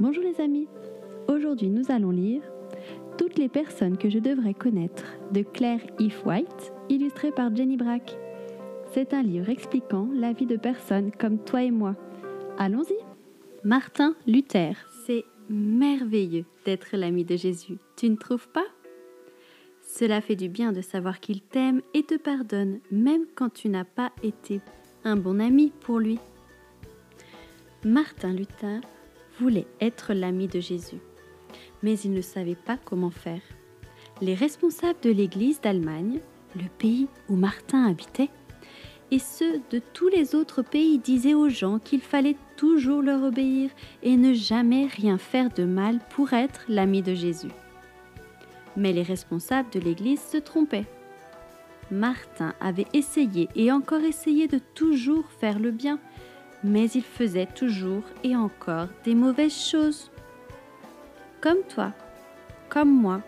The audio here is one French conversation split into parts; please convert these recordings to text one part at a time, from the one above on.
Bonjour les amis, aujourd'hui nous allons lire Toutes les personnes que je devrais connaître de Claire If White, illustré par Jenny Brack. C'est un livre expliquant la vie de personnes comme toi et moi. Allons-y Martin Luther, c'est merveilleux d'être l'ami de Jésus, tu ne trouves pas? Cela fait du bien de savoir qu'il t'aime et te pardonne, même quand tu n'as pas été un bon ami pour lui. Martin Luther voulait être l'ami de Jésus, mais il ne savait pas comment faire. Les responsables de l'Église d'Allemagne, le pays où Martin habitait, et ceux de tous les autres pays disaient aux gens qu'il fallait toujours leur obéir et ne jamais rien faire de mal pour être l'ami de Jésus. Mais les responsables de l'Église se trompaient. Martin avait essayé et encore essayé de toujours faire le bien, mais il faisait toujours et encore des mauvaises choses. Comme toi, comme moi.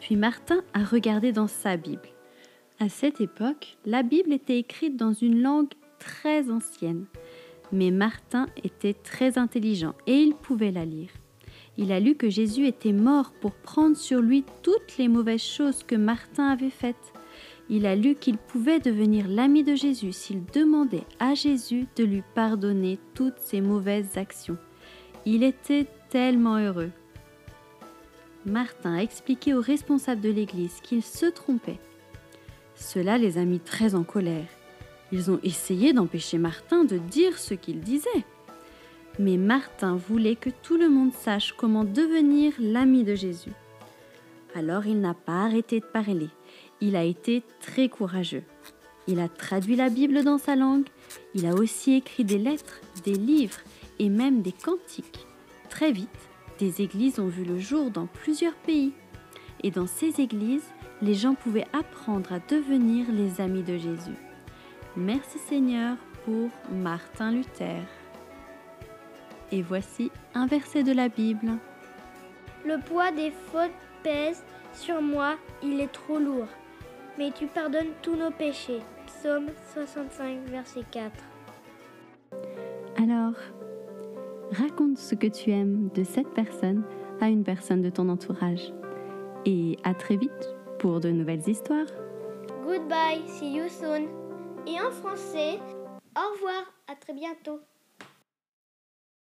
Puis Martin a regardé dans sa Bible. À cette époque, la Bible était écrite dans une langue très ancienne, mais Martin était très intelligent et il pouvait la lire. Il a lu que Jésus était mort pour prendre sur lui toutes les mauvaises choses que Martin avait faites il a lu qu'il pouvait devenir l'ami de Jésus s'il demandait à Jésus de lui pardonner toutes ses mauvaises actions. Il était tellement heureux. Martin a expliqué aux responsables de l'Église qu'il se trompait. Cela les a mis très en colère. Ils ont essayé d'empêcher Martin de dire ce qu'il disait. Mais Martin voulait que tout le monde sache comment devenir l'ami de Jésus. Alors il n'a pas arrêté de parler il a été très courageux. Il a traduit la Bible dans sa langue, il a aussi écrit des lettres, des livres et même des cantiques. Très vite, des églises ont vu le jour dans plusieurs pays. Et dans ces églises, les gens pouvaient apprendre à devenir les amis de Jésus. Merci Seigneur pour Martin Luther. Et voici un verset de la Bible. Le poids des fautes pèse sur moi, il est trop lourd mais tu pardonnes tous nos péchés. Psaume 65, verset 4. Alors, raconte ce que tu aimes de cette personne à une personne de ton entourage. Et à très vite pour de nouvelles histoires. Goodbye, see you soon. Et en français, au revoir, à très bientôt.